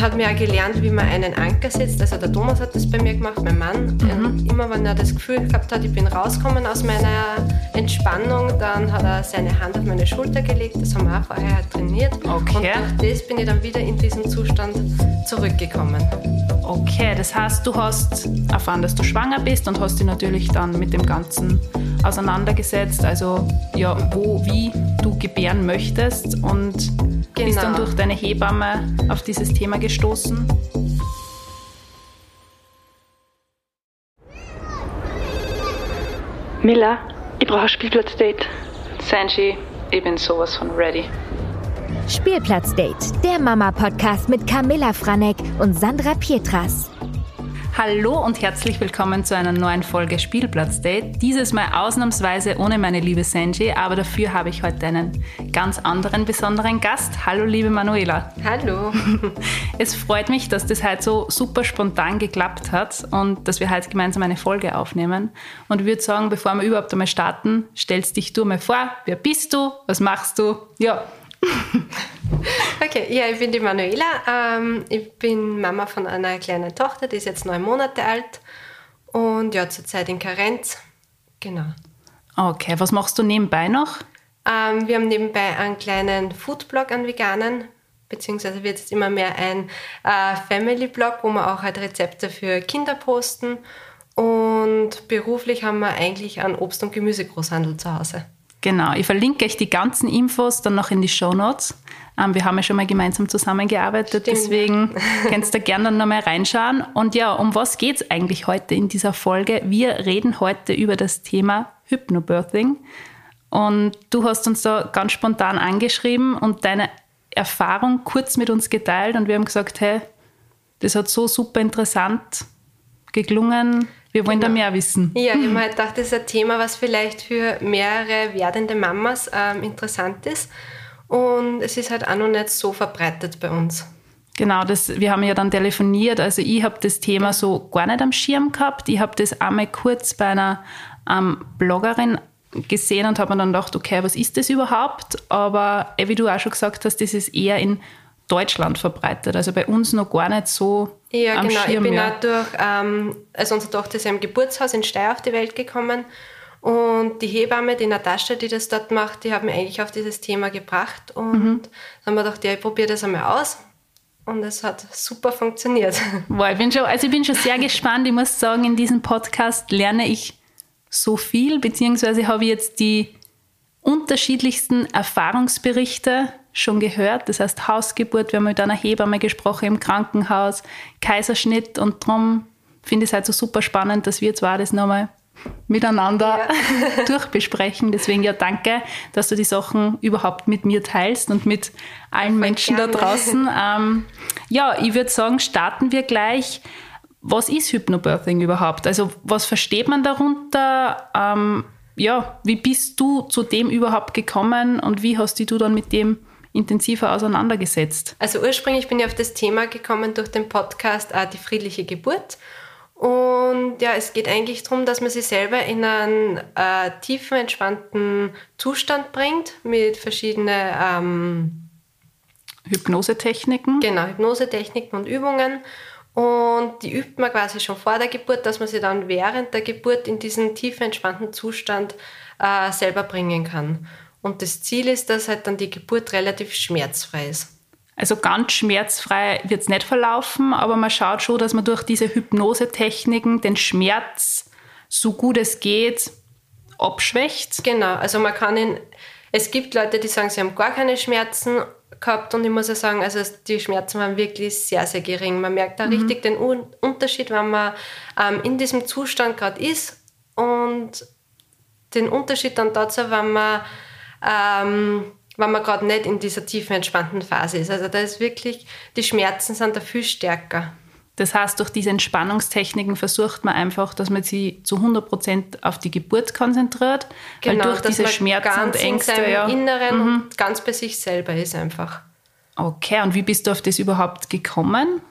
hat mir auch gelernt, wie man einen Anker setzt. Also der Thomas hat das bei mir gemacht, mein Mann. Mhm. Immer wenn er das Gefühl gehabt hat, ich bin rausgekommen aus meiner Entspannung, dann hat er seine Hand auf meine Schulter gelegt. Das haben wir auch vorher halt trainiert. Okay. Und durch das bin ich dann wieder in diesen Zustand zurückgekommen. Okay, das heißt, du hast erfahren, dass du schwanger bist und hast dich natürlich dann mit dem Ganzen auseinandergesetzt. Also ja, wo, wie du gebären möchtest und genau. bist dann durch deine Hebamme auf dieses Thema gestoßen. Miller, ich brauche ein Spielplatzdate. Sanji, ich bin sowas von ready. Spielplatzdate, der Mama-Podcast mit Camilla Franek und Sandra Pietras. Hallo und herzlich willkommen zu einer neuen Folge Spielplatzdate. Dieses Mal ausnahmsweise ohne meine liebe Sanji, aber dafür habe ich heute einen ganz anderen besonderen Gast. Hallo liebe Manuela. Hallo. Es freut mich, dass das heute so super spontan geklappt hat und dass wir heute gemeinsam eine Folge aufnehmen. Und ich würde sagen, bevor wir überhaupt einmal starten, stellst dich du mal vor. Wer bist du? Was machst du? Ja, okay, ja, ich bin die Manuela. Ähm, ich bin Mama von einer kleinen Tochter, die ist jetzt neun Monate alt und ja, zurzeit in Karenz. Genau. Okay, was machst du nebenbei noch? Ähm, wir haben nebenbei einen kleinen Foodblog an Veganen, beziehungsweise wird es immer mehr ein äh, Family-Blog, wo wir auch halt Rezepte für Kinder posten. Und beruflich haben wir eigentlich einen Obst- und Gemüsegroßhandel zu Hause. Genau, ich verlinke euch die ganzen Infos dann noch in die Show Notes. Ähm, wir haben ja schon mal gemeinsam zusammengearbeitet, Stimmt. deswegen kannst du gerne dann nochmal reinschauen. Und ja, um was geht es eigentlich heute in dieser Folge? Wir reden heute über das Thema Hypnobirthing. Und du hast uns da ganz spontan angeschrieben und deine Erfahrung kurz mit uns geteilt und wir haben gesagt, hey, das hat so super interessant geklungen wir wollen genau. da mehr wissen. Ja, ich habe halt gedacht, das ist ein Thema, was vielleicht für mehrere werdende Mamas ähm, interessant ist. Und es ist halt auch noch nicht so verbreitet bei uns. Genau, das, wir haben ja dann telefoniert. Also ich habe das Thema so gar nicht am Schirm gehabt. Ich habe das einmal kurz bei einer ähm, Bloggerin gesehen und habe mir dann gedacht, okay, was ist das überhaupt? Aber wie du auch schon gesagt hast, das ist eher in Deutschland verbreitet. Also bei uns noch gar nicht so. Ja, genau. Schirm, ich bin ja. auch durch, ähm, also unsere Tochter ist ja im Geburtshaus in Steyr auf die Welt gekommen. Und die Hebamme, die Natascha, die das dort macht, die hat mich eigentlich auf dieses Thema gebracht. Und mhm. dann haben wir gedacht, ja, ich probiere das einmal aus. Und es hat super funktioniert. Boah, ich bin schon, also ich bin schon sehr gespannt. Ich muss sagen, in diesem Podcast lerne ich so viel, beziehungsweise habe ich jetzt die unterschiedlichsten Erfahrungsberichte schon gehört. Das heißt Hausgeburt, wir haben mit einer Hebamme gesprochen im Krankenhaus, Kaiserschnitt und darum finde ich es halt so super spannend, dass wir zwar das nochmal miteinander ja. durchbesprechen. Deswegen ja danke, dass du die Sachen überhaupt mit mir teilst und mit allen Voll Menschen gerne. da draußen. Ähm, ja, ich würde sagen, starten wir gleich. Was ist Hypnobirthing überhaupt? Also was versteht man darunter? Ähm, ja, wie bist du zu dem überhaupt gekommen und wie hast du dann mit dem intensiver auseinandergesetzt? Also ursprünglich bin ich auf das Thema gekommen durch den Podcast äh, Die friedliche Geburt. Und ja, es geht eigentlich darum, dass man sich selber in einen äh, tiefen, entspannten Zustand bringt mit verschiedenen ähm, Hypnosetechniken. Genau, Hypnosetechniken und Übungen. Und die übt man quasi schon vor der Geburt, dass man sie dann während der Geburt in diesen tiefen, entspannten Zustand äh, selber bringen kann. Und das Ziel ist, dass halt dann die Geburt relativ schmerzfrei ist. Also ganz schmerzfrei wird es nicht verlaufen, aber man schaut schon, dass man durch diese Hypnosetechniken den Schmerz so gut es geht abschwächt. Genau, also man kann ihn, es gibt Leute, die sagen, sie haben gar keine Schmerzen gehabt und ich muss ja sagen, also die Schmerzen waren wirklich sehr, sehr gering. Man merkt da mhm. richtig den Unterschied, wenn man ähm, in diesem Zustand gerade ist und den Unterschied dann dazu, wenn man ähm, wenn man gerade nicht in dieser tiefen, entspannten Phase ist. Also da ist wirklich, die Schmerzen sind da viel stärker. Das heißt, durch diese Entspannungstechniken versucht man einfach, dass man sich zu 100% auf die Geburt konzentriert. Genau, weil durch diese Schmerzen und Ängste. In ja, Inneren mhm. und ganz bei sich selber ist einfach. Okay, und wie bist du auf das überhaupt gekommen?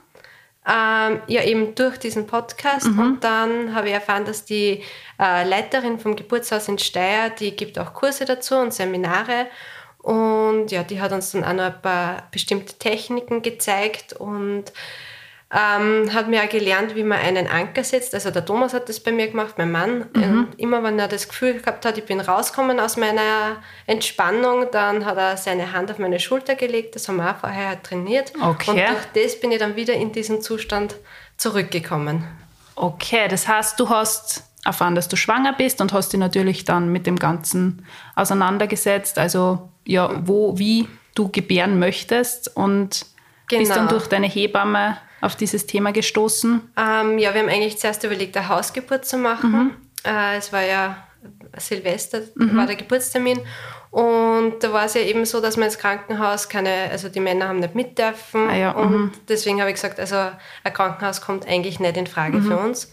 Ähm, ja, eben durch diesen Podcast. Mhm. Und dann habe ich erfahren, dass die äh, Leiterin vom Geburtshaus in Steyr, die gibt auch Kurse dazu und Seminare. Und ja, die hat uns dann auch noch ein paar bestimmte Techniken gezeigt und ähm, hat mir auch gelernt, wie man einen Anker setzt. Also der Thomas hat das bei mir gemacht, mein Mann. Mhm. Und immer wenn er das Gefühl gehabt hat, ich bin rausgekommen aus meiner Entspannung, dann hat er seine Hand auf meine Schulter gelegt. Das haben wir auch vorher trainiert. Okay. Und durch das bin ich dann wieder in diesen Zustand zurückgekommen. Okay, das heißt, du hast erfahren, dass du schwanger bist und hast dich natürlich dann mit dem Ganzen auseinandergesetzt. Also ja, wo, wie du gebären möchtest und genau. bist dann durch deine Hebamme auf dieses Thema gestoßen? Ähm, ja, wir haben eigentlich zuerst überlegt, eine Hausgeburt zu machen. Mhm. Äh, es war ja Silvester, mhm. war der Geburtstermin. Und da war es ja eben so, dass man ins Krankenhaus keine, also die Männer haben nicht mit dürfen. Ah ja, und mhm. deswegen habe ich gesagt, also ein Krankenhaus kommt eigentlich nicht in Frage mhm. für uns.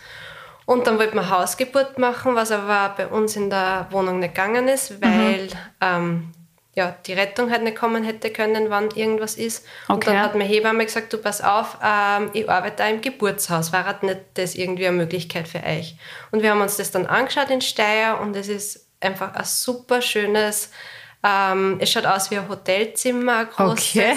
Und dann wollten wir Hausgeburt machen, was aber bei uns in der Wohnung nicht gegangen ist, weil mhm. ähm, ja, die Rettung halt nicht kommen hätte können, wann irgendwas ist. Okay. Und dann hat meine Hebamme gesagt, du pass auf, ähm, ich arbeite da im Geburtshaus. War halt nicht das irgendwie eine Möglichkeit für euch? Und wir haben uns das dann angeschaut in Steyr und es ist einfach ein super schönes, ähm, es schaut aus wie ein Hotelzimmer, ein großes. Okay.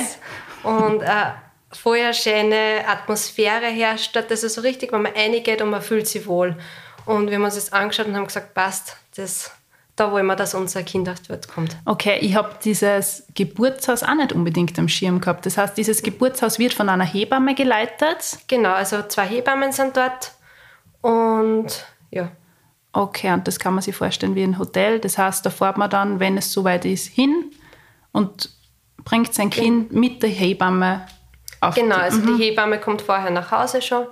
Und äh, vorher schöne Atmosphäre herrscht. Das ist so richtig, wenn man reingeht und man fühlt sich wohl. Und wir haben uns das angeschaut und haben gesagt, passt, das da wollen wir, dass unser Kind auf die Welt kommt. Okay, ich habe dieses Geburtshaus auch nicht unbedingt am Schirm gehabt. Das heißt, dieses Geburtshaus wird von einer Hebamme geleitet? Genau, also zwei Hebammen sind dort und ja. Okay, und das kann man sich vorstellen wie ein Hotel. Das heißt, da fährt man dann, wenn es soweit ist, hin und bringt sein Kind mit der Hebamme auf. Genau, die, also mhm. die Hebamme kommt vorher nach Hause schon.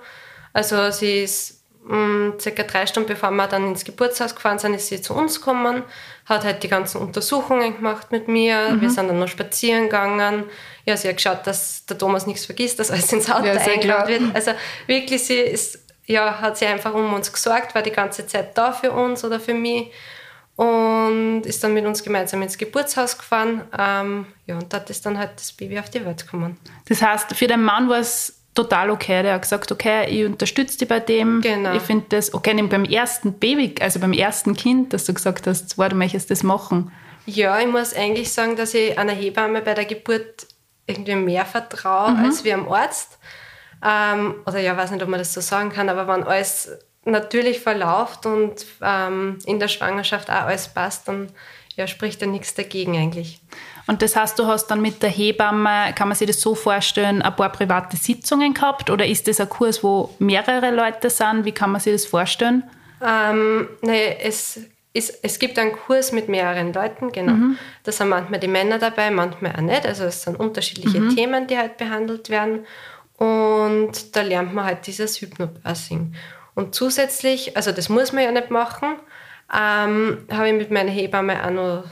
Also sie ist Mm, circa drei Stunden bevor wir dann ins Geburtshaus gefahren sind, ist sie zu uns gekommen, hat halt die ganzen Untersuchungen gemacht mit mir. Mhm. Wir sind dann noch spazieren gegangen. Ja, sie hat geschaut, dass der Thomas nichts vergisst, dass alles ins Auto ja, eingeladen wird. Also wirklich, sie ist, ja, hat sie einfach um uns gesorgt, war die ganze Zeit da für uns oder für mich und ist dann mit uns gemeinsam ins Geburtshaus gefahren. Ähm, ja, und dort ist dann halt das Baby auf die Welt gekommen. Das heißt, für den Mann war es total okay. Der hat gesagt, okay, ich unterstütze dich bei dem. Genau. Ich finde das, okay, nämlich beim ersten Baby, also beim ersten Kind, dass du gesagt hast, zwar, du möchtest das machen. Ja, ich muss eigentlich sagen, dass ich einer Hebamme bei der Geburt irgendwie mehr vertraue mhm. als wie am Arzt. Ähm, oder ja, weiß nicht, ob man das so sagen kann, aber wenn alles natürlich verläuft und ähm, in der Schwangerschaft auch alles passt, dann ja, spricht da nichts dagegen eigentlich. Und das heißt, du hast dann mit der Hebamme, kann man sich das so vorstellen, ein paar private Sitzungen gehabt oder ist das ein Kurs, wo mehrere Leute sind? Wie kann man sich das vorstellen? Ähm, nee, es, ist, es gibt einen Kurs mit mehreren Leuten, genau. Mhm. Da sind manchmal die Männer dabei, manchmal auch nicht. Also es sind unterschiedliche mhm. Themen, die halt behandelt werden. Und da lernt man halt dieses Hypnobirthing. Und zusätzlich, also das muss man ja nicht machen, ähm, habe ich mit meiner Hebamme auch noch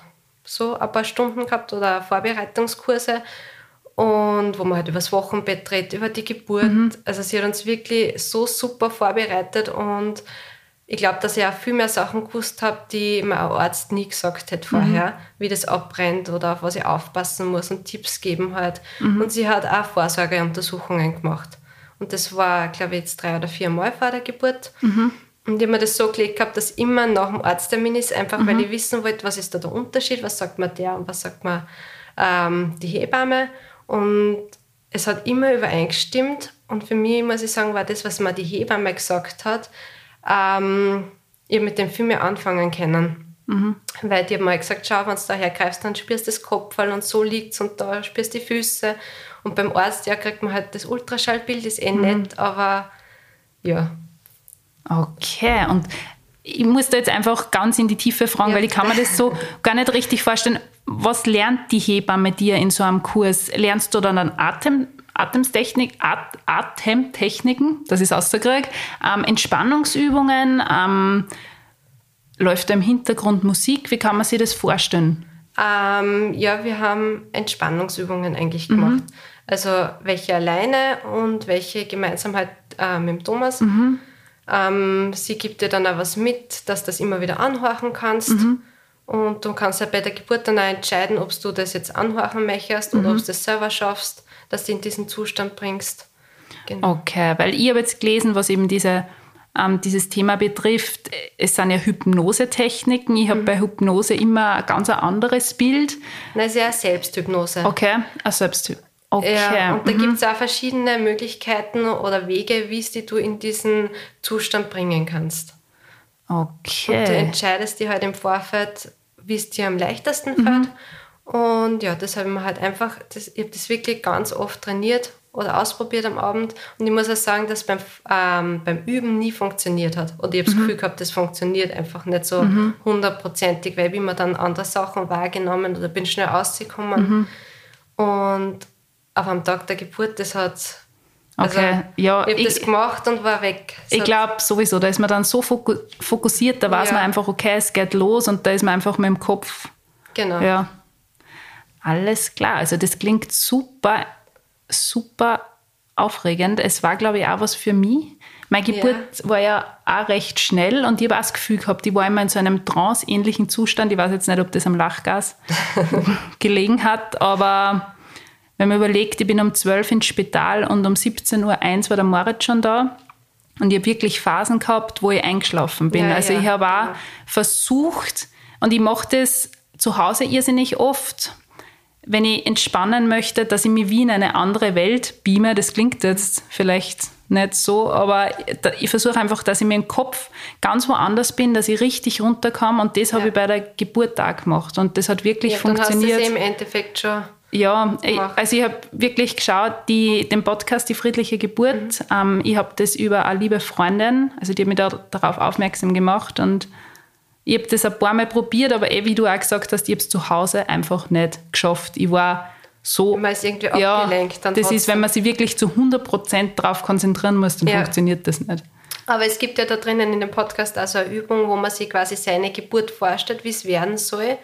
so ein paar Stunden gehabt oder Vorbereitungskurse und wo man halt über das Wochenbett redet, über die Geburt. Mhm. Also sie hat uns wirklich so super vorbereitet und ich glaube, dass ich auch viel mehr Sachen gewusst habe, die mir ein Arzt nie gesagt hätte vorher, mhm. wie das abbrennt oder auf was ich aufpassen muss und Tipps geben halt. Mhm. Und sie hat auch Vorsorgeuntersuchungen gemacht. Und das war, glaube ich, jetzt drei oder vier Mal vor der Geburt. Und ich habe mir das so gelegt gehabt, dass immer nach dem Arzttermin ist, einfach mhm. weil ich wissen wollte, was ist da der Unterschied, was sagt man der und was sagt man ähm, die Hebamme. Und es hat immer übereingestimmt. Und für mich, muss ich sagen, war das, was mir die Hebamme gesagt hat, ähm, ich mit dem viel mehr anfangen können. Mhm. Weil die hat mal gesagt, schau, wenn du da hergreifst, dann spürst du das Kopfball und so liegt und da spürst du die Füße. Und beim Arzt, ja, kriegt man halt das Ultraschallbild, ist eh mhm. nett, aber ja, Okay, und ich muss da jetzt einfach ganz in die Tiefe fragen, ja. weil ich kann mir das so gar nicht richtig vorstellen. Was lernt die Hebamme dir in so einem Kurs? Lernst du dann Atem, Atemtechnik, At, Atemtechniken, das ist ausgekriegt, ähm, Entspannungsübungen, ähm, läuft da im Hintergrund Musik? Wie kann man sich das vorstellen? Ähm, ja, wir haben Entspannungsübungen eigentlich gemacht. Mhm. Also welche alleine und welche gemeinsam halt äh, mit dem Thomas. Mhm. Ähm, sie gibt dir dann auch was mit, dass du das immer wieder anhorchen kannst. Mhm. Und du kannst ja bei der Geburt dann auch entscheiden, ob du das jetzt anhorchen möchtest mhm. oder ob du das selber schaffst, dass du in diesen Zustand bringst. Genau. Okay, weil ich habe jetzt gelesen, was eben diese ähm, dieses Thema betrifft, es sind ja Hypnosetechniken. Ich habe bei Hypnose immer ein ganz anderes Bild. Nein, es ist ja Selbsthypnose. Okay, ein Selbsthypnose. Okay. Ja, und da mhm. gibt es auch verschiedene Möglichkeiten oder Wege, wie es die du in diesen Zustand bringen kannst. okay. Und du entscheidest dir halt im Vorfeld, wie es dir am leichtesten fällt. Und ja, das habe ich mir halt einfach, das, ich habe das wirklich ganz oft trainiert oder ausprobiert am Abend. Und ich muss auch sagen, dass beim, ähm, beim Üben nie funktioniert hat. Oder ich habe das Gefühl gehabt, das funktioniert einfach nicht so hundertprozentig, weil ich immer dann andere Sachen wahrgenommen oder bin schnell rausgekommen. Und auf am Tag der Geburt, das hat. Also, Okay, ja, ich habe das gemacht und war weg. Es Ich glaube sowieso, da ist man dann so foku fokussiert, da weiß Ja. man einfach, okay, es geht los und da ist man einfach mit dem Kopf. Genau. Ja. Alles klar. Also das klingt super, super aufregend. Es war, glaube ich, auch was für mich. Meine Geburt war ja auch recht schnell und ich habe auch das Gefühl gehabt, ich war immer in so einem trance-ähnlichen Zustand. Ich weiß jetzt nicht, ob das am Lachgas gelegen hat, aber wenn man überlegt, ich bin um 12 ins Spital und um 17.01 Uhr war der Moritz schon da. Und ich habe wirklich Phasen gehabt, wo ich eingeschlafen bin. Ja, also ja, ich habe auch versucht, und ich mache das zu Hause irrsinnig oft, wenn ich entspannen möchte, dass ich mich wie in eine andere Welt beame. Das klingt jetzt vielleicht nicht so, aber ich versuche einfach, dass ich mir im Kopf ganz woanders bin, dass ich richtig runterkomme. Und das habe Ja. ich bei der Geburt auch gemacht. Und das hat wirklich ja, dann hast du funktioniert. es im Endeffekt schon. Ja, ich, also ich habe wirklich geschaut, die, den Podcast Die friedliche Geburt, Mhm. ähm, ich habe das über eine liebe Freundin, also die hat mich da, darauf aufmerksam gemacht und ich habe das ein paar Mal probiert, aber eh, wie du auch gesagt hast, ich habe es zu Hause einfach nicht geschafft. Ich war so... Man ist irgendwie ja, abgelenkt. Dann das ist, wenn man sich wirklich zu 100% drauf konzentrieren muss, dann Ja. funktioniert das nicht. Aber es gibt ja da drinnen in dem Podcast auch so eine Übung, wo man sich quasi seine Geburt vorstellt, wie es werden soll.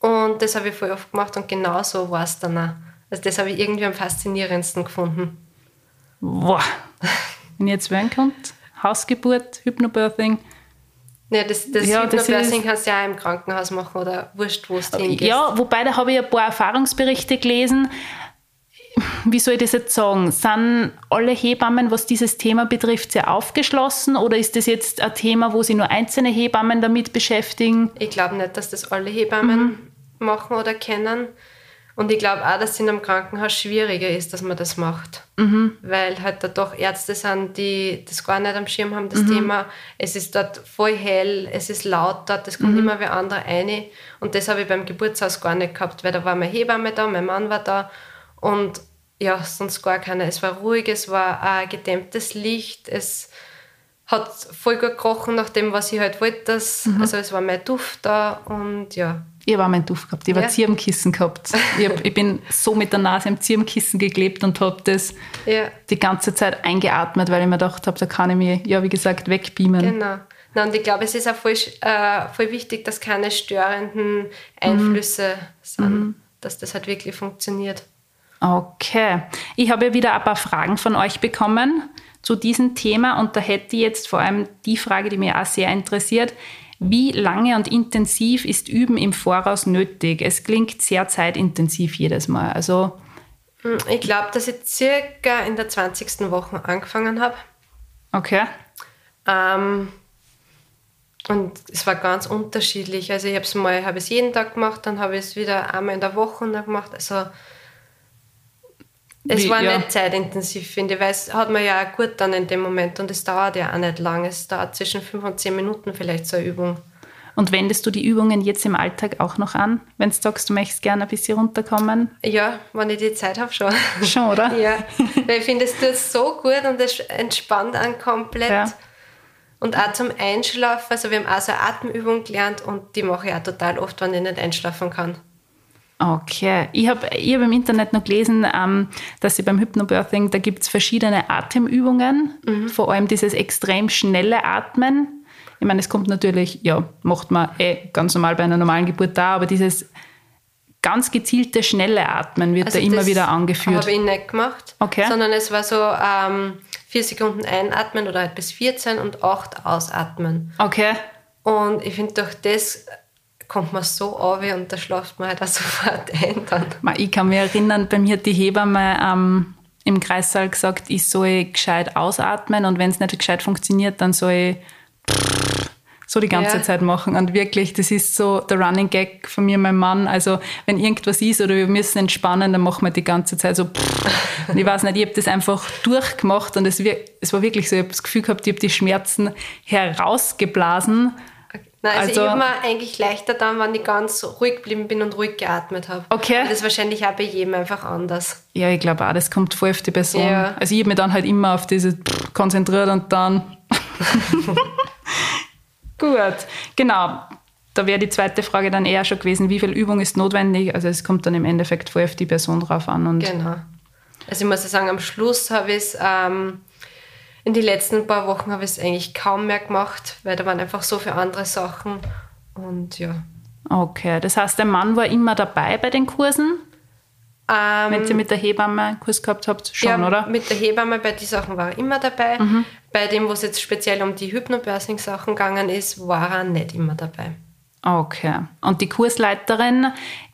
Und das habe ich voll oft gemacht und genau so war es dann auch. Also das habe ich irgendwie am faszinierendsten gefunden. Boah. Wenn ich jetzt wählen könnte, Hausgeburt, Hypnobirthing, Ja, das, das Ja, Hypnobirthing kannst du ja auch im Krankenhaus machen oder wurscht, wo du hingehst. Ja, wobei da habe ich ein paar Erfahrungsberichte gelesen. Wie soll ich das jetzt sagen? Sind alle Hebammen, was dieses Thema betrifft, sehr aufgeschlossen oder ist das jetzt ein Thema, wo sich nur einzelne Hebammen damit beschäftigen? Ich glaube nicht, dass das alle Hebammen machen oder kennen. Und ich glaube auch, dass es in einem Krankenhaus schwieriger ist, dass man das macht. Weil halt da doch Ärzte sind, die das gar nicht am Schirm haben, das Thema. Es ist dort voll hell, es ist laut dort, es kommt immer wer andere rein. Und das habe ich beim Geburtshaus gar nicht gehabt, weil da war meine Hebamme da, mein Mann war da und ja, sonst gar keiner. Es war ruhig, es war ein gedämmtes Licht, es hat voll gut gerochen nach dem, was ich halt wollte. Das, Also es war mein Duft da und ja. Ich habe auch meinen Duft gehabt, ich habe Ja. ein Zirbenkissen gehabt. Ich, hab, ich bin so mit der Nase am Zirbenkissen geklebt und habe das Ja, die ganze Zeit eingeatmet, weil ich mir gedacht habe, da kann ich mich, ja wie gesagt, wegbeamen. genau. Na, und ich glaube, es ist auch voll, äh, voll wichtig, dass keine störenden Einflüsse sind, dass das halt wirklich funktioniert. Okay. Ich habe ja wieder ein paar Fragen von euch bekommen zu diesem Thema und da hätte ich jetzt vor allem die Frage, die mich auch sehr interessiert. Wie lange und intensiv ist Üben im Voraus nötig? Es klingt sehr zeitintensiv jedes Mal. Also, Hm, Ich glaube, dass ich circa in der 20. Woche angefangen habe. okay. Ähm, und es war ganz unterschiedlich. Also ich habe es mal habe es jeden Tag gemacht, dann habe ich es wieder einmal in der Woche gemacht. Also es Wie- war ja. nicht zeitintensiv, finde ich, weil es hat man ja auch gut dann in dem Moment und es dauert ja auch nicht lang. Es dauert zwischen fünf und zehn Minuten vielleicht so eine Übung. Und wendest du die Übungen jetzt im Alltag auch noch an, wenn du sagst, du möchtest gerne ein bisschen runterkommen? Ja, wenn ich die Zeit habe schon. Schon, oder? ja, weil ich finde, es tut so gut und es entspannt einen komplett. Ja. Und auch zum Einschlafen, also wir haben auch so eine Atemübung gelernt und die mache ich auch total oft, wenn ich nicht einschlafen kann. Okay. Ich habe ich hab im Internet noch gelesen, ähm, dass sie beim Hypnobirthing, da gibt es verschiedene Atemübungen, vor allem dieses extrem schnelle Atmen. Ich meine, es kommt natürlich, ja, macht man eh ganz normal bei einer normalen Geburt da, aber dieses ganz gezielte, schnelle Atmen wird da immer Also wieder angeführt. habe ich nicht gemacht, Okay. sondern es war so ähm, vier Sekunden einatmen oder halt bis 14 und acht ausatmen. Okay. Und ich finde, durch das kommt man so auf und da schlaft man halt auch sofort ein dann. Ich kann mich erinnern, bei mir hat die Hebamme ähm, im Kreissaal gesagt, ich soll gescheit ausatmen und wenn es nicht gescheit funktioniert, dann soll ich so die ganze Ja. Zeit machen. Und wirklich, das ist so der Running Gag von mir meinem Mann. Also, wenn irgendwas ist oder wir müssen entspannen, dann machen wir die ganze Zeit so. Und ich weiß nicht, ich habe das einfach durchgemacht und es, es war wirklich so, ich habe das Gefühl gehabt, ich habe die Schmerzen herausgeblasen. Nein, also, Also- ich habe mir eigentlich leichter dann, wenn ich ganz ruhig geblieben bin und ruhig geatmet habe. Okay. Das ist wahrscheinlich auch bei jedem einfach anders. Ja, ich glaube auch, das kommt voll auf die Person. Ja. Also ich habe mich dann halt immer auf diese konzentriert und dann. Gut, genau. Da wäre die zweite Frage dann eher schon gewesen, wie viel Übung ist notwendig? Also es kommt dann im Endeffekt voll auf die Person drauf an. Und Genau. Also ich muss ja sagen, am Schluss habe ich es, ähm, in den letzten paar Wochen habe ich es eigentlich kaum mehr gemacht, weil da waren einfach so viele andere Sachen. Und ja. Okay, das heißt, der Mann war immer dabei bei den Kursen, Ähm, wenn ihr mit der Hebamme einen Kurs gehabt habt, schon, ja, oder? Mhm. Mit der Hebamme bei den Sachen war er immer dabei. Bei dem, wo es jetzt speziell um die Hypnobirthing-Sachen gegangen ist, war er nicht immer dabei. Okay. Und die Kursleiterin,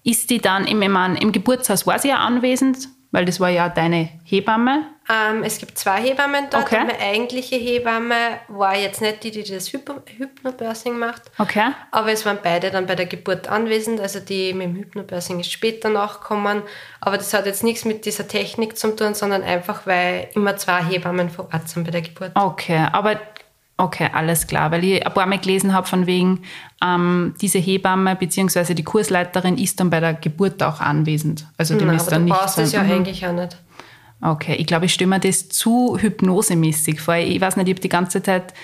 ist die dann im, mein, im Geburtshaus, war sie ja anwesend? Weil das war ja deine Hebamme. Ähm, es gibt zwei Hebammen dort. Okay. Meine eigentliche Hebamme war jetzt nicht die, die das Hypo Hypnobirthing macht. Okay. Aber es waren beide dann bei der Geburt anwesend. Also die mit dem Hypnobirthing ist später nachgekommen. Aber das hat jetzt nichts mit dieser Technik zu tun, sondern einfach, weil immer zwei Hebammen vor Ort sind bei der Geburt. Okay, aber okay, alles klar, weil ich ein paar Mal gelesen habe von wegen, ähm, diese Hebamme bzw. die Kursleiterin ist dann bei der Geburt auch anwesend. Also die Nein, ist aber dann du nicht. brauchst das ja Mhm. eigentlich auch nicht. Okay, ich glaube, ich stelle mir das zu hypnosemäßig vor. Ich weiß nicht, ich habe die ganze Zeit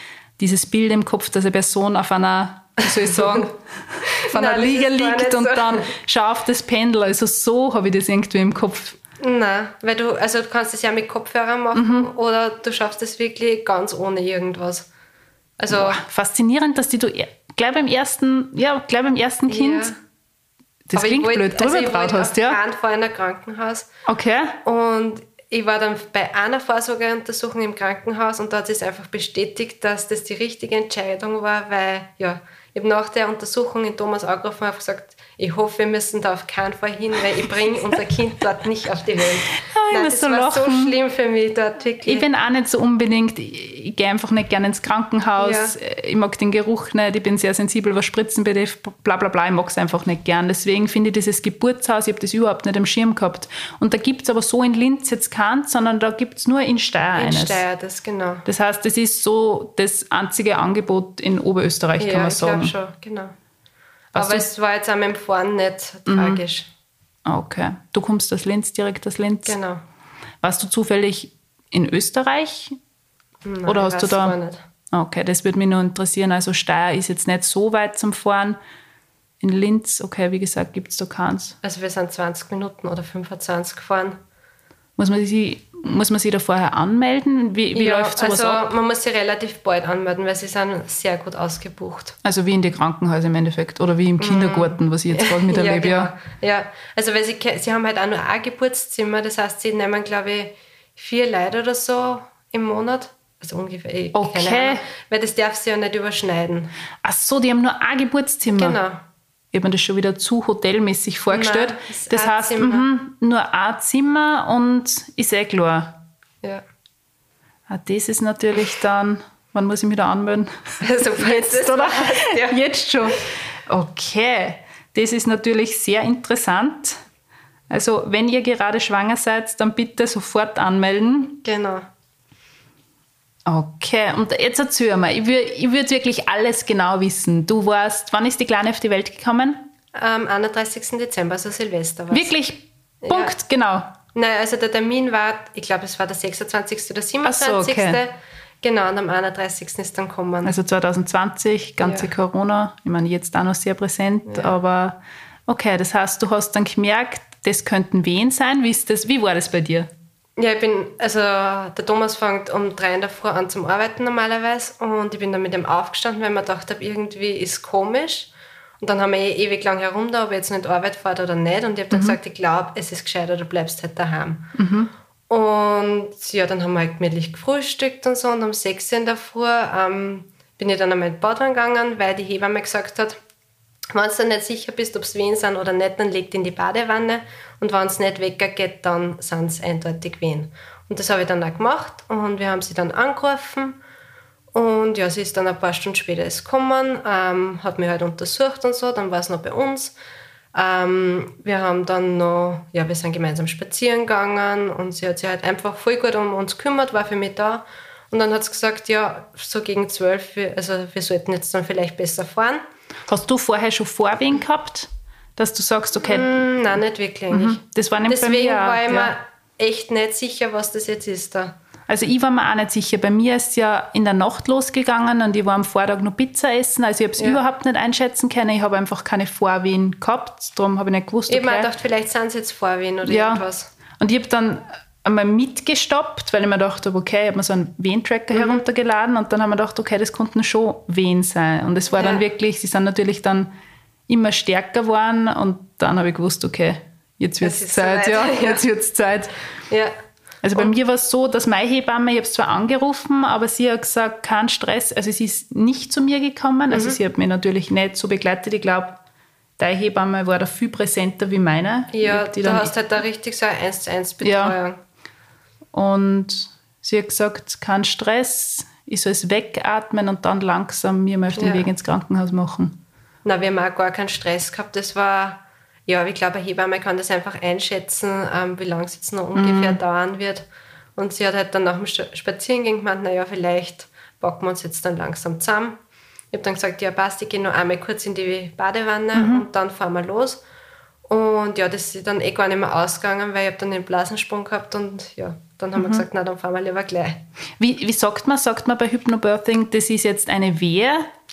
dieses Bild im Kopf, dass eine Person auf einer, soll ich sagen, auf einer Nein, Liege liegt und so. dann schafft das Pendel. Also so habe ich das irgendwie im Kopf. Nein, weil du, also du kannst es ja mit Kopfhörern machen oder du schaffst es wirklich ganz ohne irgendwas. Also, Boah, faszinierend, dass die du e- gleich beim ersten, ja, gleich beim ersten Kind Ja. das aber ich klingt wollt- blöd, drüber also ich traut wollte hast, ja? keinen Fall in ein Krankenhaus. Okay. Und ich war dann bei einer Vorsorgeuntersuchung im Krankenhaus und da hat es einfach bestätigt, dass das die richtige Entscheidung war, weil ja, ich habe nach der Untersuchung in Thomas und habe gesagt, ich hoffe, wir müssen da auf keinen Fall hin, weil ich bringe unser Kind dort nicht auf die Welt. ich Nein, das so war so lachen. schlimm für mich dort wirklich. Ich bin auch nicht so unbedingt, ich, ich gehe einfach nicht gerne ins Krankenhaus, Ja. ich mag den Geruch nicht, ich bin sehr sensibel, was Spritzen betrifft, bla bla bla, ich mag es einfach nicht gern. Deswegen finde ich dieses Geburtshaus, ich habe das überhaupt nicht im Schirm gehabt. Und da gibt es aber so in Linz jetzt keins, sondern da gibt es nur in Steyr in eines. Steyr, das genau. Das heißt, das ist so das einzige Angebot in Oberösterreich, kann man ich sagen. glaube schon, genau. Weißt Aber du- es war jetzt auch mit dem Fahren nicht Mhm. tragisch. Okay. Du kommst aus Linz, direkt aus Linz. Genau. Warst du zufällig in Österreich? Nein, Oder hast du da- nicht. Okay, das würde mich nur interessieren. Also Steyr ist jetzt nicht so weit zum Fahren. In Linz, okay, wie gesagt, gibt es da keins. Also wir sind 20 Minuten oder 25 gefahren. Muss man sich, muss man sich da vorher anmelden? Wie, wie läuft sowas also ab? man muss sich relativ bald anmelden, weil sie sind sehr gut ausgebucht. Also wie in die Krankenhäuser im Endeffekt oder wie im Kindergarten, was ich jetzt gerade miterlebe. ja, Ja, genau. ja, also weil sie, sie haben halt auch nur ein Geburtszimmer, das heißt, sie nehmen, glaube ich, vier Leute oder so im Monat. Also ungefähr, Okay. keine Ahnung, weil das darf sie ja nicht überschneiden. Ach so, die haben nur ein Geburtszimmer. Genau. Ich habe mir das schon wieder zu hotelmäßig vorgestellt. Nein, das heißt, mhm, nur ein Zimmer und ist eh klar. Ja. Ah, das ist natürlich dann, wann muss ich mich da anmelden? Also, das oder? passt, ja. Jetzt schon. Okay, das ist natürlich sehr interessant. Also, wenn ihr gerade schwanger seid, dann bitte sofort anmelden. Genau. Okay, und jetzt erzähl mal, ich würde ich würd wirklich alles genau wissen. Du warst, wann ist die Kleine auf die Welt gekommen? Am 31. Dezember, also Silvester war Wirklich, Punkt, genau. Nein, also der Termin war, ich glaube, es war der 26. oder 27. okay. Genau, und am 31. ist dann kommen. Also 2020, ganze Ja. Corona, ich meine, jetzt auch noch sehr präsent, aber okay, das heißt, du hast dann gemerkt, das könnten Wehen sein. Wie, ist das, wie war das bei dir? Ja, ich bin, also der Thomas fängt um drei in der Früh an zum Arbeiten normalerweise und ich bin dann mit ihm aufgestanden, weil ich mir gedacht habe, irgendwie ist komisch. Und dann haben wir eh ewig lang herum da, ob ich jetzt nicht Arbeit fahrt oder nicht. Und ich habe dann gesagt, ich glaube, es ist gescheiter, du bleibst halt daheim. Und ja, dann haben wir halt gemütlich gefrühstückt und so. Und um sechs Uhr in der Früh ähm, bin ich dann einmal in Badwanne gegangen, weil die Hebamme gesagt hat, wenn du nicht sicher bist, ob es Wehen sind oder nicht, dann leg in die Badewanne. Und wenn es nicht weggeht, dann sind es eindeutig Wehen. Und das habe ich dann auch gemacht und wir haben sie dann angerufen und ja, sie ist dann ein paar Stunden später gekommen, ähm, hat mich halt untersucht und so, dann war es noch bei uns. Ähm, wir haben dann noch, ja, wir sind gemeinsam spazieren gegangen und sie hat sich halt einfach voll gut um uns gekümmert, war für mich da. Und dann hat sie gesagt, ja, so gegen zwölf, also wir sollten jetzt dann vielleicht besser fahren. Hast du vorher schon Vorwehen gehabt, dass du sagst, okay? Mm, nein, nicht wirklich eigentlich. Mhm. Das war nämlich Deswegen bei mir war ich ja. mir echt nicht sicher, was das jetzt ist da. Also ich war mir auch nicht sicher. Bei mir ist es ja in der Nacht losgegangen und ich war am Vortag noch Pizza essen. Also ich habe es Ja. überhaupt nicht einschätzen können. Ich habe einfach keine Vorwehen gehabt. Darum habe ich nicht gewusst, Ich habe mir okay. gedacht, vielleicht sind es jetzt Vorwehen oder ja. irgendwas. Und ich habe dann einmal mitgestoppt, weil ich mir gedacht habe, okay, ich habe mir so einen Wehentracker Mhm. heruntergeladen und dann haben wir gedacht, okay, das konnten schon Wehen sein. Und es war dann Ja. wirklich, sie sind natürlich dann immer stärker geworden und dann habe ich gewusst, okay, jetzt wird es Zeit, soweit. ja, Ja. jetzt wird es Zeit. Ja. Also bei mir war es so, dass meine Hebamme, ich habe es zwar angerufen, aber sie hat gesagt, kein Stress. Also sie ist nicht zu mir gekommen. Mhm. Also sie hat mich natürlich nicht so begleitet. Ich glaube, deine Hebamme war da viel präsenter wie meine. Ja, die du hast halt da richtig so eine 1 zu 1 Ja. Betreuung. Und sie hat gesagt, kein Stress, ich soll es wegatmen und dann langsam mir mal auf den Ja. Weg ins Krankenhaus machen. Na, wir haben auch gar keinen Stress gehabt. Das war, ja, ich glaube, eine Hebamme kann das einfach einschätzen, ähm, wie lange es jetzt noch Mhm. ungefähr dauern wird. Und sie hat halt dann nach dem Spazierengehen gemeint, naja, vielleicht packen wir uns jetzt dann langsam zusammen. Ich habe dann gesagt, ja, passt, ich gehe noch einmal kurz in die Badewanne Mhm. und dann fahren wir los. Und ja, das ist dann eh gar nicht mehr ausgegangen, weil ich habe dann den Blasensprung gehabt und ja, dann Mhm. haben wir gesagt, na, dann fahren wir lieber gleich. Wie, wie sagt man? Sagt man bei Hypnobirthing, das ist jetzt eine Wehe,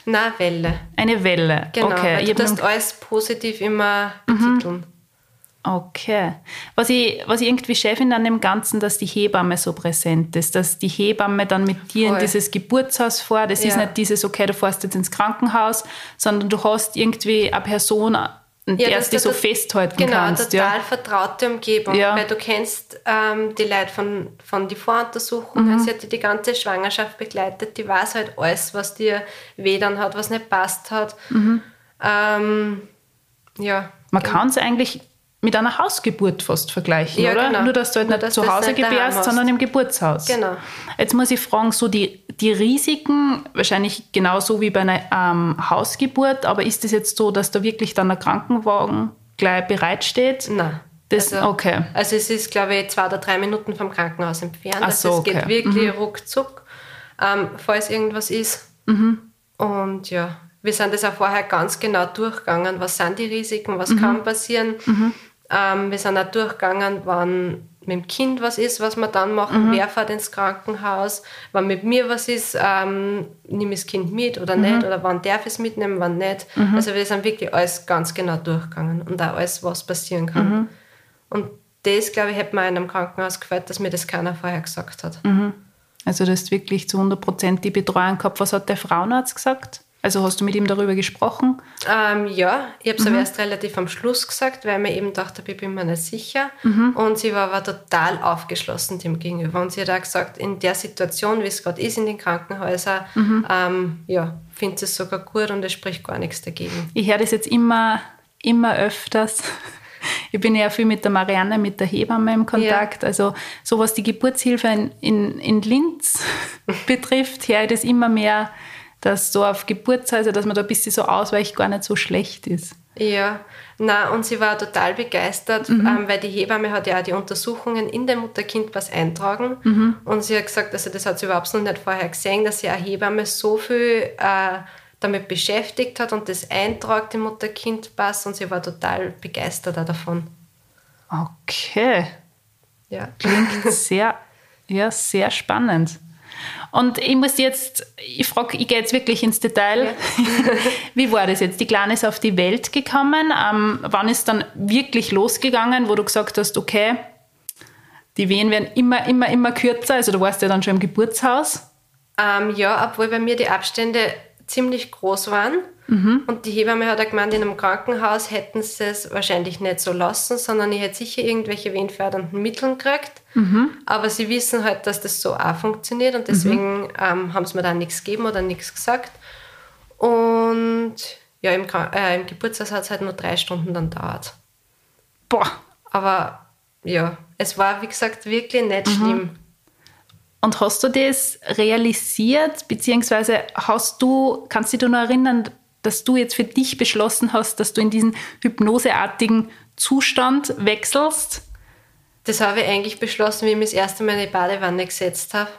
Na, Welle. eine Welle? Genau, okay. du darfst alles positiv immer betiteln. Okay. Was ich, was ich irgendwie schön finde an dem Ganzen, dass die Hebamme so präsent ist, dass die Hebamme dann mit dir in Voll. dieses Geburtshaus fährt. Das ist Ja. nicht dieses, okay, du fährst jetzt ins Krankenhaus, sondern du hast irgendwie eine Person, dass du du so festhalten Genau, kannst. total Ja. vertraute Umgebung, Ja. weil du kennst ähm, die Leute von, von den Voruntersuchungen, Mhm. sie hat dich die ganze Schwangerschaft begleitet, die weiß halt alles, was dir wehdan hat, was nicht passt hat. Mhm. Ähm, ja, Man kann es eigentlich mit einer Hausgeburt fast vergleichen, Ja, oder? genau. Nur, dass du halt Nur, nicht dass zu Hause nicht gebärst, sondern im Geburtshaus. Genau. Jetzt muss ich fragen, so die, die Risiken, wahrscheinlich genauso wie bei einer ähm, Hausgeburt, aber ist es jetzt so, dass da wirklich dann ein Krankenwagen gleich bereitsteht? nein. Das, also, okay. Also es ist, glaube ich, zwei oder drei Minuten vom Krankenhaus entfernt. Ach also so, es geht okay. wirklich ruckzuck, ähm, falls irgendwas ist. Mhm. Und ja, wir sind das auch vorher ganz genau durchgegangen. Was sind die Risiken? Was Mhm. kann passieren? Ähm, wir sind auch durchgegangen, wann mit dem Kind was ist, was wir dann machen, Mhm. wer fährt ins Krankenhaus, wann mit mir was ist, ähm, nehme ich das Kind mit oder Mhm. nicht, oder wann darf ich es mitnehmen, wann nicht. Also wir sind wirklich alles ganz genau durchgegangen und auch alles, was passieren kann. Mhm. Und das, glaube ich, hätte mir in einem Krankenhaus gefällt, dass mir das keiner vorher gesagt hat. Also du hast wirklich zu 100% die Betreuung gehabt. Was hat der Frauenarzt gesagt? Also hast du mit ihm darüber gesprochen? Ähm, ja, ich habe es Mhm. aber erst relativ am Schluss gesagt, weil ich mir eben dachte, ich bin mir nicht sicher. Mhm. Und sie war aber total aufgeschlossen dem gegenüber. Und sie hat auch gesagt, in der Situation, wie es gerade ist in den Krankenhäusern, Mhm. ähm, ja, findet es sogar gut und es spricht gar nichts dagegen. Ich höre das jetzt immer, immer öfters. Ich bin ja viel mit der Marianne, mit der Hebamme im Kontakt. Also so was die Geburtshilfe in, in, in Linz betrifft, höre ich das immer mehr, dass so auf Geburtshäuser, dass man da ein bisschen so ausweicht, gar nicht so schlecht ist. Ja, na und sie war total begeistert, Mhm. ähm, weil die Hebamme hat ja auch die Untersuchungen in der Mutter-Kind was eintragen. Mhm. Und sie hat gesagt, also das hat sie überhaupt noch nicht vorher gesehen, dass sie eine Hebamme so viel äh, damit beschäftigt hat und das eintragt im Mutter-Kind-Pass und sie war total begeistert auch davon. Okay. Ja. Klingt sehr, ja, sehr spannend. Und ich muss jetzt, ich frage, ich gehe jetzt wirklich ins Detail. Wie war das jetzt? Die Kleine ist auf die Welt gekommen. Ähm, wann ist dann wirklich losgegangen, wo du gesagt hast, okay, die Wehen werden immer, immer, immer kürzer? Also du warst ja dann schon im Geburtshaus. Ähm, ja, obwohl bei mir die Abstände ziemlich groß waren. Und die Hebamme hat auch gemeint, in einem Krankenhaus hätten sie es wahrscheinlich nicht so lassen, sondern ich hätte sicher irgendwelche wehenfördernden Mittel gekriegt. Aber sie wissen halt, dass das so auch funktioniert und deswegen ähm, haben sie mir dann nichts gegeben oder nichts gesagt. Und ja, im, äh, im Geburtshaus hat es halt nur drei Stunden dann dauert. Boah, Aber ja, es war, wie gesagt, wirklich nicht schlimm. Und hast du das realisiert, beziehungsweise hast du, kannst du dich noch erinnern, dass du jetzt für dich beschlossen hast, dass du in diesen hypnoseartigen Zustand wechselst? Das habe ich eigentlich beschlossen, wie ich mich das erste Mal in die Badewanne gesetzt habe.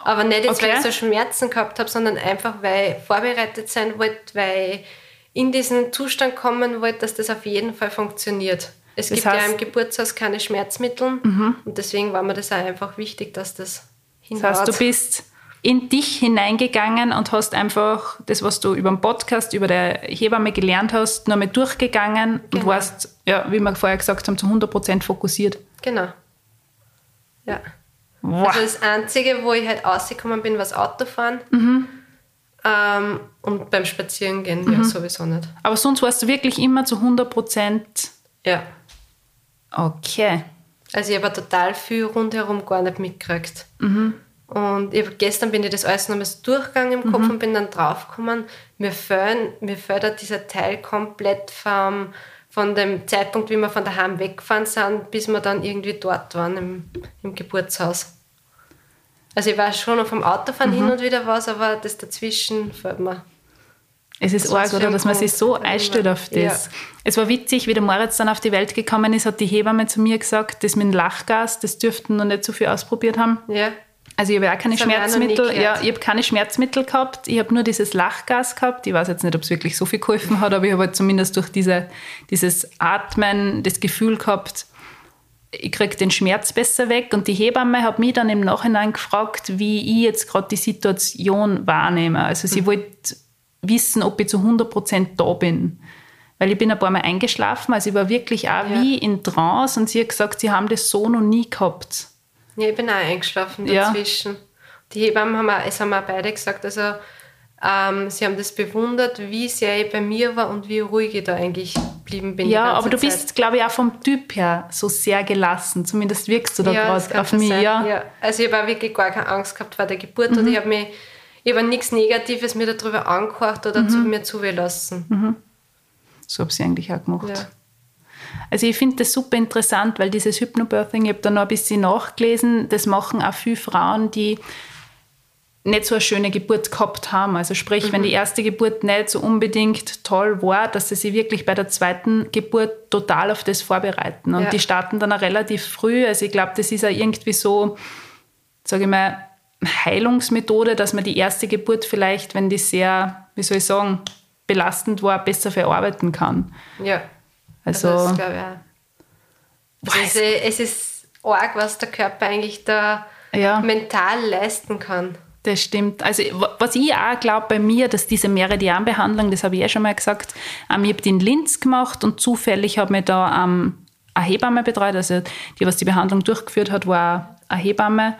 Aber nicht jetzt, weil Okay. ich so Schmerzen gehabt habe, sondern einfach, weil ich vorbereitet sein wollte, weil ich in diesen Zustand kommen wollte, dass das auf jeden Fall funktioniert. Es Das gibt ja heißt- Mhm. im Geburtshaus keine Schmerzmittel und deswegen war mir das auch einfach wichtig, dass das hinhaut. Das heißt, du bist in dich hineingegangen und hast einfach das, was du über den Podcast, über der Hebamme gelernt hast, nochmal durchgegangen und Genau. warst, ja, wie wir vorher gesagt haben, zu 100% fokussiert. Genau. Ja. Wow. Also das Einzige, wo ich halt rausgekommen bin, war das Autofahren. Mhm. Ähm, und beim Spazierengehen ja sowieso nicht. Aber sonst warst du wirklich immer zu 100%. Ja. Okay. Also ich habe total viel rundherum gar nicht mitgekriegt. Und ich hab, gestern bin ich das alles nochmal so durchgegangen im Kopf und bin dann draufgekommen, mir fehlt, mir auch dieser Teil komplett vom, von dem Zeitpunkt, wie wir von daheim weggefahren sind, bis wir dann irgendwie dort waren im, im Geburtshaus. Also ich weiß schon noch vom Autofahren hin und wieder was, aber das dazwischen fällt mir. Es ist Das arg, oder? Dass man sich so einstellt auf das. Ja. Es war witzig, wie der Moritz dann auf die Welt gekommen ist, hat die Hebamme zu mir gesagt, das mit dem Lachgas, das dürften noch nicht so viel ausprobiert haben. Ja, Also ich habe auch keine Das ich auch Schmerzmittel. Ja, ich habe keine Schmerzmittel gehabt. Ich habe nur dieses Lachgas gehabt. Ich weiß jetzt nicht, ob es wirklich so viel geholfen hat, aber ich habe halt zumindest durch diese, dieses Atmen das Gefühl gehabt, ich kriege den Schmerz besser weg. Und die Hebamme hat mich dann im Nachhinein gefragt, wie ich jetzt gerade die Situation wahrnehme. Also sie wollte wissen, ob ich zu 100% da bin. Weil ich bin ein paar Mal eingeschlafen, also ich war wirklich auch Ja. wie in Trance und sie hat gesagt, sie haben das so noch nie gehabt. Ja, ich bin auch eingeschlafen Ja. dazwischen. Die Hebammen haben auch, es haben auch beide gesagt, also ähm, sie haben das bewundert, wie sehr ich bei mir war und wie ruhig ich da eigentlich geblieben bin. Ja, aber du Zeit. bist, glaube ich, auch vom Typ her so sehr gelassen. Zumindest wirkst du da ja, das gerade auf mich. sein. Ja. Ja. Also ich habe auch wirklich gar keine Angst gehabt vor der Geburt Mhm. und ich habe mir ich habe nichts Negatives mir darüber angehört oder zu Mhm. mir zugelassen. So habe ich eigentlich auch gemacht. Ja. Also ich finde das super interessant, weil dieses Hypnobirthing, ich habe da noch ein bisschen nachgelesen, das machen auch viele Frauen, die nicht so eine schöne Geburt gehabt haben. Also sprich, wenn die erste Geburt nicht so unbedingt toll war, dass sie sich wirklich bei der zweiten Geburt total auf das vorbereiten. Und Ja. die starten dann auch relativ früh. Also ich glaube, das ist auch irgendwie so, sage ich mal, Heilungsmethode, dass man die erste Geburt vielleicht, wenn die sehr, wie soll ich sagen, belastend war, besser verarbeiten kann. ja. Also, Also das glaube ich. Also es, ist- es ist arg, was der Körper eigentlich da Ja. mental leisten kann. Das stimmt. Also, wa- was ich auch glaube bei mir, dass diese Meridianbehandlung, das habe ich ja schon mal gesagt, ähm, ich habe die in Linz gemacht und zufällig habe mir da ähm, eine Hebamme betreut. Also, die, was die Behandlung durchgeführt hat, war eine Hebamme.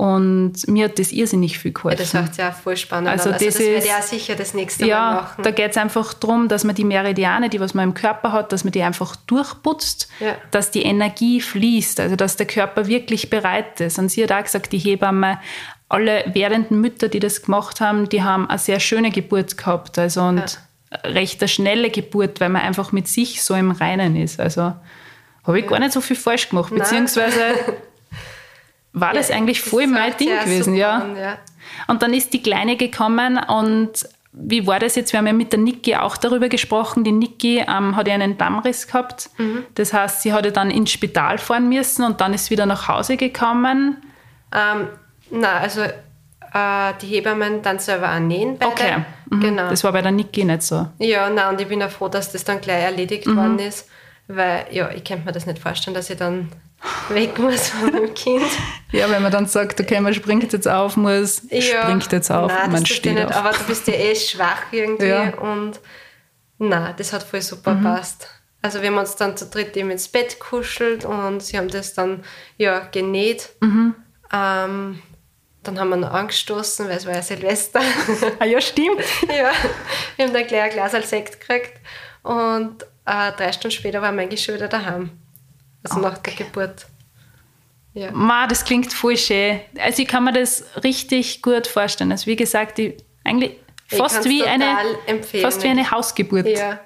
Und mir hat das irrsinnig viel Ja, geholfen. das hört sich auch voll spannend Also. Also das das werde auch sicher das nächste Mal ja, machen. da geht es einfach darum, dass man die Meridiane, die was man im Körper hat, dass man die einfach durchputzt, Ja. dass die Energie fließt, also dass der Körper wirklich bereit ist. Und sie hat auch gesagt, die Hebamme, alle werdenden Mütter, die das gemacht haben, die haben eine sehr schöne Geburt gehabt, also und recht eine schnelle Geburt, weil man einfach mit sich so im Reinen ist. Also habe ich gar nicht so viel falsch gemacht, beziehungsweise war das Ja, eigentlich voll das mein Ding gewesen, ja. an, ja. Und dann ist die Kleine gekommen und wie war das jetzt? Wir haben ja mit der Niki auch darüber gesprochen. Die Niki ähm, hat ja einen Dammriss gehabt. Mhm. Das heißt, sie hatte dann ins Spital fahren müssen und dann ist sie wieder nach Hause gekommen. Ähm, na, also äh, die Hebammen dann selber auch nähen beide. Okay. Mhm. Genau. Das war bei der Niki nicht so. Ja, na und ich bin auch froh, dass das dann gleich erledigt Mhm. worden ist, weil ja, ich könnte mir das nicht vorstellen, dass ich dann weg muss von dem Kind. Ja, wenn man dann sagt, okay, man springt jetzt auf, muss, Ja. springt jetzt auf, Nein, man steht nicht, auf. Aber du bist ja eh schwach irgendwie Ja. und na, das hat voll super Mhm. passt. Also wir haben uns dann zu dritt eben ins Bett kuschelt und sie haben das dann ja genäht. Mhm. Ähm, dann haben wir noch angestoßen, weil es war ja Silvester. Ah ja, stimmt. ja, wir haben dann gleich ein Glas als Sekt gekriegt und äh, drei Stunden später eigentlich schon wieder daheim. Also nach der Geburt. Ja. Ma, das klingt voll schön. Also ich kann mir das richtig gut vorstellen. Also wie gesagt, die, eigentlich Ich fast kann's wie, eine, empfehlen. fast wie eine Hausgeburt. Ja.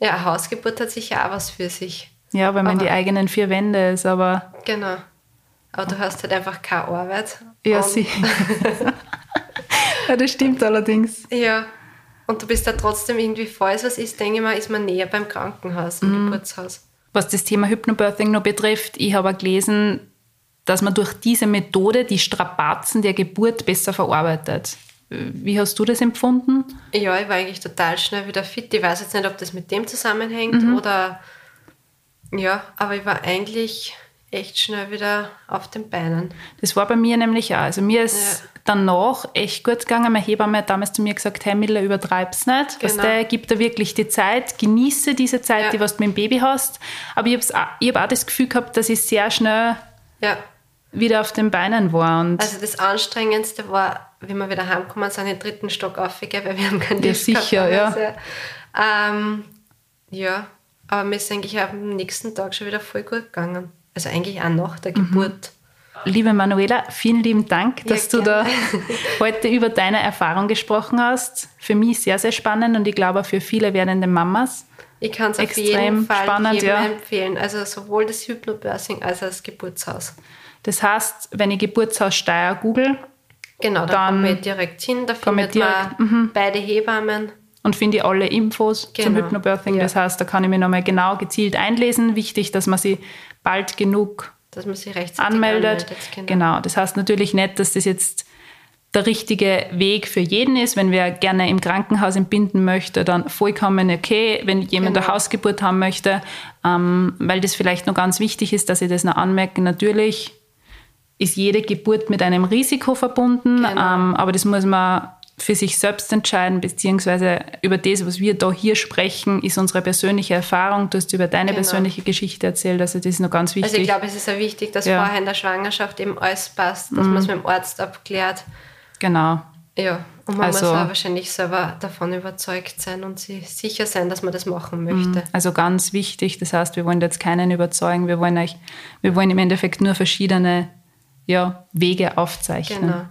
Ja, Hausgeburt hat sicher auch was für sich. Ja, weil man in die Aber- eigenen vier Wände ist, aber Genau. aber du hast halt einfach keine Arbeit. Ja, sie. ja, das stimmt allerdings. Ja. Und du bist da trotzdem irgendwie, falls was ist, denke ich mal, ist man näher beim Krankenhaus, im Mhm. Geburtshaus. Was das Thema Hypnobirthing noch betrifft, ich habe gelesen, dass man durch diese Methode die Strapazen der Geburt besser verarbeitet. Wie hast du das empfunden? Ja, ich war eigentlich total schnell wieder fit. Ich weiß jetzt nicht, ob das mit dem zusammenhängt Mhm. oder. Ja, aber ich war eigentlich echt schnell wieder auf den Beinen. Das war bei mir nämlich auch. Also mir ist Ja. danach echt gut gegangen. Meine Hebamme hat damals zu mir gesagt, hey Miller, übertreib's nicht. Genau. Weißt gib dir wirklich die Zeit, genieße diese Zeit, Ja. die was du mit dem Baby hast. Aber ich habe auch, hab auch das Gefühl gehabt, dass ich sehr schnell Ja, wieder auf den Beinen war. Und also das Anstrengendste war, wie wir wieder heimgekommen sind, den dritten Stock aufgegeben, weil wir haben keinen Ja, Lift sicher, gehabt. ja. Also, ähm, ja, aber mir ist eigentlich am nächsten Tag schon wieder voll gut gegangen. Also eigentlich auch nach Mhm. der Geburt. Liebe Manuela, vielen lieben Dank, dass du da heute über deine Erfahrung gesprochen hast. Für mich sehr, sehr spannend und ich glaube auch für viele werdende Mamas. Ich kann es auf Extrem jeden Fall spannend, ja. empfehlen. Also sowohl das Hypnobirthing als auch das Geburtshaus. Das heißt, wenn ich Geburtshaus Steyr google Genau, da Dann kommen wir direkt hin. Da findet man direkt, beide Hebammen. und finde alle Infos zum Genau, Hypnobirthing. ja. Das heißt, da kann ich mich nochmal genau gezielt einlesen. Wichtig, dass man sie bald genug dass man sich rechtzeitig anmeldet. genau. Genau. Das heißt natürlich nicht, dass das jetzt der richtige Weg für jeden ist. Wenn wer gerne im Krankenhaus entbinden möchte, dann vollkommen okay. Wenn jemand Genau. eine Hausgeburt haben möchte, ähm, weil das vielleicht noch ganz wichtig ist, dass ich das noch anmerke, natürlich ist jede Geburt mit einem Risiko verbunden, Genau. ähm, aber das muss man für sich selbst entscheiden, beziehungsweise über das, was wir da hier sprechen, ist unsere persönliche Erfahrung. Du hast über deine Genau. persönliche Geschichte erzählt, also das ist noch ganz wichtig. Also ich glaube, es ist ja wichtig, dass Ja. Mhm. vorher in der Schwangerschaft eben alles passt, dass man es mit dem Arzt abklärt. genau. Ja, und man Also- muss auch wahrscheinlich selber davon überzeugt sein und sich sicher sein, dass man das machen möchte. Also ganz wichtig. Das heißt, wir wollen jetzt keinen überzeugen. Wir wollen euch, wir wollen im Endeffekt nur verschiedene ja, Wege aufzeichnen. Genau.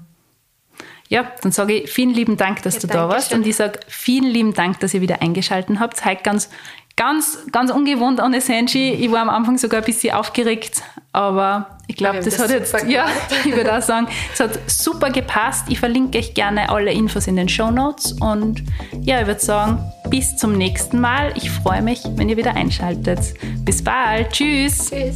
Ja, dann sage ich vielen lieben Dank, dass Ja, du da warst. Dankeschön. Und ich sage vielen lieben Dank, dass ihr wieder eingeschaltet habt. Heute ganz, ganz, ganz ungewohnt ohne Senji. Ich war am Anfang sogar ein bisschen aufgeregt, aber ich glaube, das, das hat jetzt, ja, ich würde auch sagen, es hat super gepasst. Ich verlinke euch gerne alle Infos in den Show Notes und ja, ich würde sagen, bis zum nächsten Mal. Ich freue mich, wenn ihr wieder einschaltet. Bis bald. Tschüss. Tschüss.